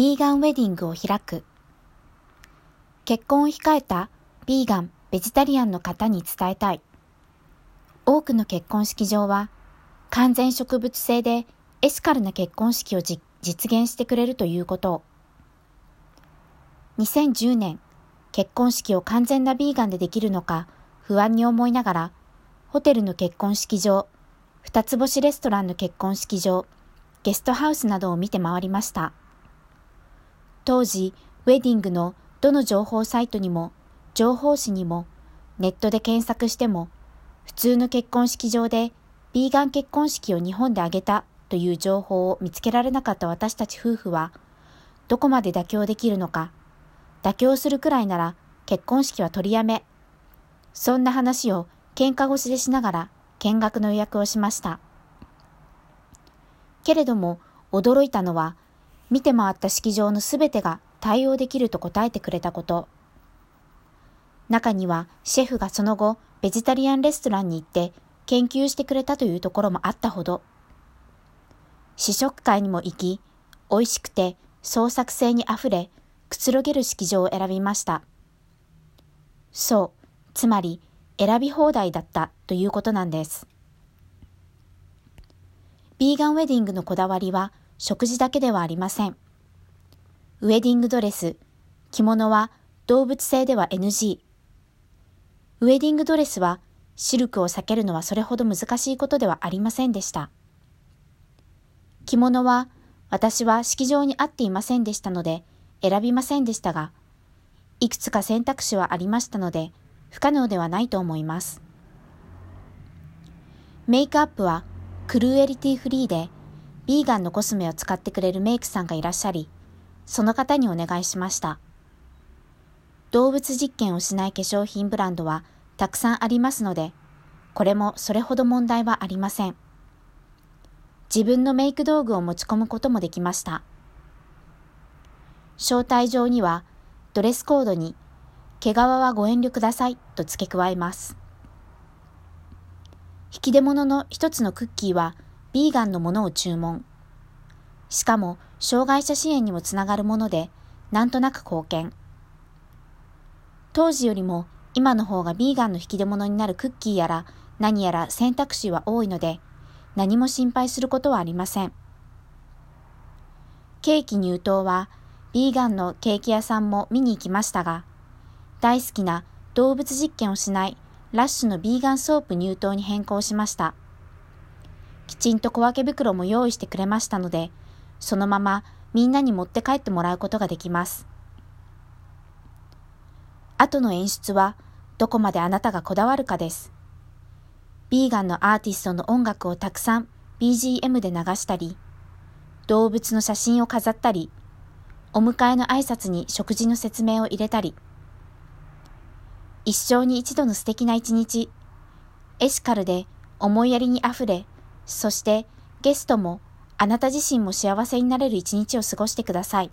ビーガンウェディングを開く。結婚を控えたビーガン、ベジタリアンの方に伝えたい。多くの結婚式場は完全植物性でエシカルな結婚式を実現してくれるということ。2010年、結婚式を完全なビーガンでできるのか不安に思いながら、ホテルの結婚式場、二つ星レストランの結婚式場、ゲストハウスなどを見て回りました。当時、ウェディングのどの情報サイトにも、情報誌にも、ネットで検索しても、普通の結婚式場でビーガン結婚式を日本で挙げたという情報を見つけられなかった私たち夫婦は、どこまで妥協できるのか、妥協するくらいなら結婚式は取りやめ。そんな話を喧嘩越しでしながら見学の予約をしました。けれども驚いたのは見て回った式場のすべてが対応できると答えてくれたこと。中にはシェフがその後ベジタリアンレストランに行って研究してくれたというところもあったほど。試食会にも行き、美味しくて創作性にあふれ、くつろげる式場を選びました。そう、つまり選び放題だったということなんです。ビーガンウェディングのこだわりは食事だけではありません。ウェディングドレス、着物は動物性では NG。ウェディングドレスはシルクを避けるのはそれほど難しいことではありませんでした。着物は私は式場に合っていませんでしたので選びませんでしたが、いくつか選択肢はありましたので不可能ではないと思います。メイクアップはクルーエリティフリーでビーガンのコスメを使ってくれるメイクさんがいらっしゃり、その方にお願いしました。動物実験をしない化粧品ブランドはたくさんありますので、これもそれほど問題はありません。自分のメイク道具を持ち込むこともできました。招待状にはドレスコードに毛皮はご遠慮くださいと付け加えます。引き出物の一つのクッキーはビーガンのものを注文。しかも、障害者支援にもつながるもので、なんとなく貢献。当時よりも今の方がビーガンの引き出物になるクッキーやら何やら選択肢は多いので、何も心配することはありません。ケーキ入刀は、ビーガンのケーキ屋さんも見に行きましたが、大好きな動物実験をしないラッシュのビーガンソープ入刀に変更しました。きちんと小分け袋も用意してくれましたので、そのままみんなに持って帰ってもらうことができます。後の演出はどこまであなたがこだわるかです。ビーガンのアーティストの音楽をたくさん BGM で流したり、動物の写真を飾ったり、お迎えの挨拶に食事の説明を入れたり、一生に一度の素敵な一日、エシカルで思いやりにあふれ、そしてゲストもあなた自身も幸せになれる一日を過ごしてください。